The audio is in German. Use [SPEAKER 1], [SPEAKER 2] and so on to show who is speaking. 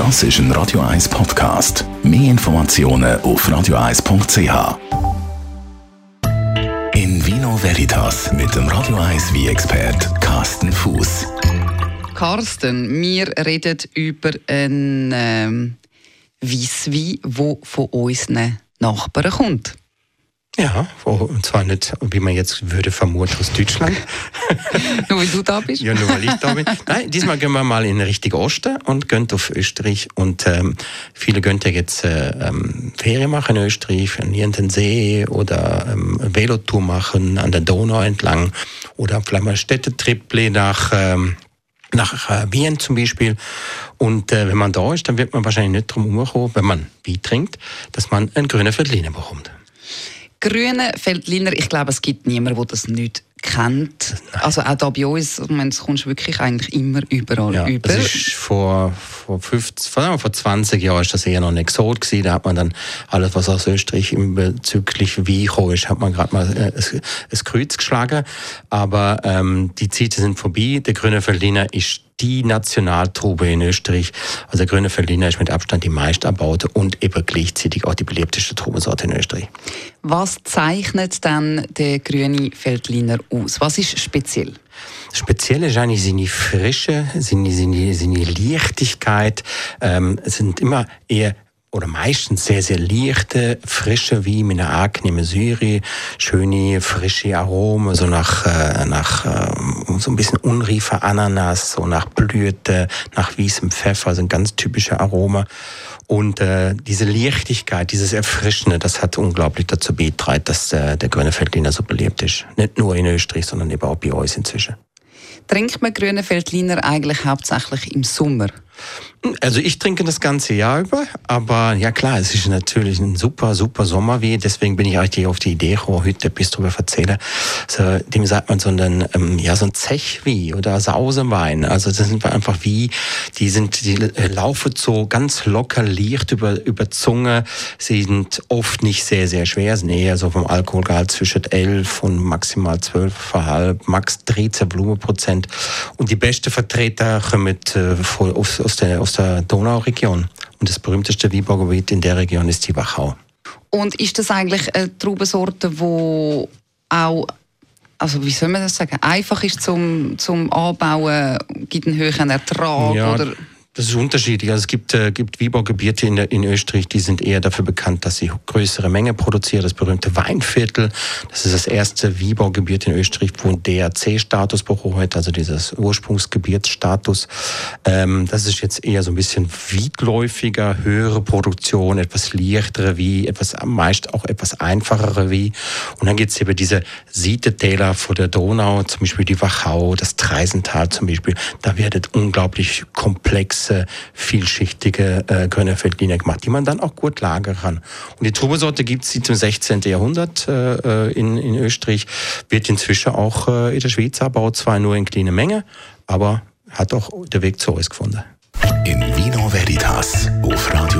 [SPEAKER 1] Das ist ein Radio 1 Podcast. Mehr Informationen auf radio1.ch. In Vino Veritas mit dem Radio 1 wie expert Carsten Fuß.
[SPEAKER 2] Carsten, wir reden über einen ähm, Weisswein, der von unseren Nachbarn kommt.
[SPEAKER 3] Ja, und zwar nicht, wie man jetzt würde vermuten, aus Deutschland.
[SPEAKER 2] nur weil du da bist?
[SPEAKER 3] Ja, nur weil ich da bin. Nein, diesmal gehen wir mal in den richtigen Osten und gehen auf Österreich. Und ähm, viele gehen ja jetzt äh, ähm, Ferien machen in Österreich, an irgendeinen See oder ähm, Velotour machen an der Donau entlang oder vielleicht mal Städtetrip nach... Ähm, nach äh, Wien zum Beispiel. Und äh, wenn man da ist, dann wird man wahrscheinlich nicht drum herumkommen, wenn man Wein trinkt, dass man einen grünen Veltliner bekommt.
[SPEAKER 2] Grüne Feldliner, ich glaube, es gibt niemanden, der das nicht kennt. Also auch da bei uns, das kommst wirklich eigentlich immer überall
[SPEAKER 3] ja,
[SPEAKER 2] über.
[SPEAKER 3] Das ist vor, vor, 50, vor, vor 20 Jahren ist das eher noch nicht so gewesen. Da hat man dann alles, was aus Österreich bezüglich wie ist, hat man gerade mal äh, ein Kreuz geschlagen. Aber ähm, die Zeiten sind vorbei. Der grüne Feldliner ist die Nationaltrube in Österreich. Also der grüne Feldliner ist mit Abstand die meist erbaute und eben gleichzeitig auch die beliebteste Trubensorte in Österreich.
[SPEAKER 2] Was zeichnet dann der grüne Feldliner aus? Was ist speziell?
[SPEAKER 3] Speziell ist eigentlich seine Frische, seine, seine, seine Leichtigkeit. Ähm, es sind immer eher oder meistens sehr, sehr leichte, frische wie mit einer angenehmen Syre, schöne, frische Aromen, so nach, äh, nach äh, so ein bisschen unreifer Ananas, so nach Blüte, nach weißem Pfeffer, sind ganz typische Aromen. Und äh, diese Leichtigkeit, dieses Erfrischende, das hat unglaublich dazu beigetragen, dass äh, der grüne Feldliner so beliebt ist. Nicht nur in Österreich, sondern eben auch bei uns inzwischen.
[SPEAKER 2] Trinkt man grüne Feldliner eigentlich hauptsächlich im Sommer?
[SPEAKER 3] Also ich trinke das ganze Jahr über, aber ja klar, es ist natürlich ein super, super Sommerwein, deswegen bin ich eigentlich auf die Idee gekommen, heute etwas darüber erzählen. So, dem sagt man so ein, ähm, ja, so ein Zechwie oder Sausewein. Also das sind einfach wie, die sind, die äh, laufen so ganz locker leicht über, über Zunge, sie sind oft nicht sehr, sehr schwer, sind eher so vom Alkoholgehalt zwischen 11 und maximal 12,5, max 13 Blumenprozent. Und die beste Vertreter kommen äh, aus, aus der, aus der Donauregion. Und das berühmteste Weinbaugebiet in der Region ist die Wachau.
[SPEAKER 2] Und ist das eigentlich eine Traubensorte, die auch also wie soll man das sagen, einfach ist zum, zum Anbauen, gibt einen höheren Ertrag?
[SPEAKER 3] Ja,
[SPEAKER 2] oder?
[SPEAKER 3] Das ist unterschiedlich. Also es gibt, äh, gibt Wiebergebiete in, in Österreich, die sind eher dafür bekannt, dass sie größere Mengen produzieren. Das berühmte Weinviertel, das ist das erste Wiebergebiet in Österreich, wo ein DRC-Status hat, also dieses Ursprungsgebietsstatus. Ähm, das ist jetzt eher so ein bisschen weitläufiger, höhere Produktion, etwas leichtere wie, etwas meist auch etwas einfachere wie. Und dann gibt es eben diese Sietetäler vor der Donau, zum Beispiel die Wachau, das Treisental zum Beispiel. Da wird unglaublich komplex komplexe, vielschichtige äh, Kölner gemacht, die man dann auch gut lagern kann. Und die Trubesorte gibt es im 16. Jahrhundert äh, äh, in, in Österreich, wird inzwischen auch äh, in der Schweiz erbaut, zwar nur in kleiner Menge, aber hat auch den Weg zu uns gefunden.
[SPEAKER 1] In Vino Veritas auf Radio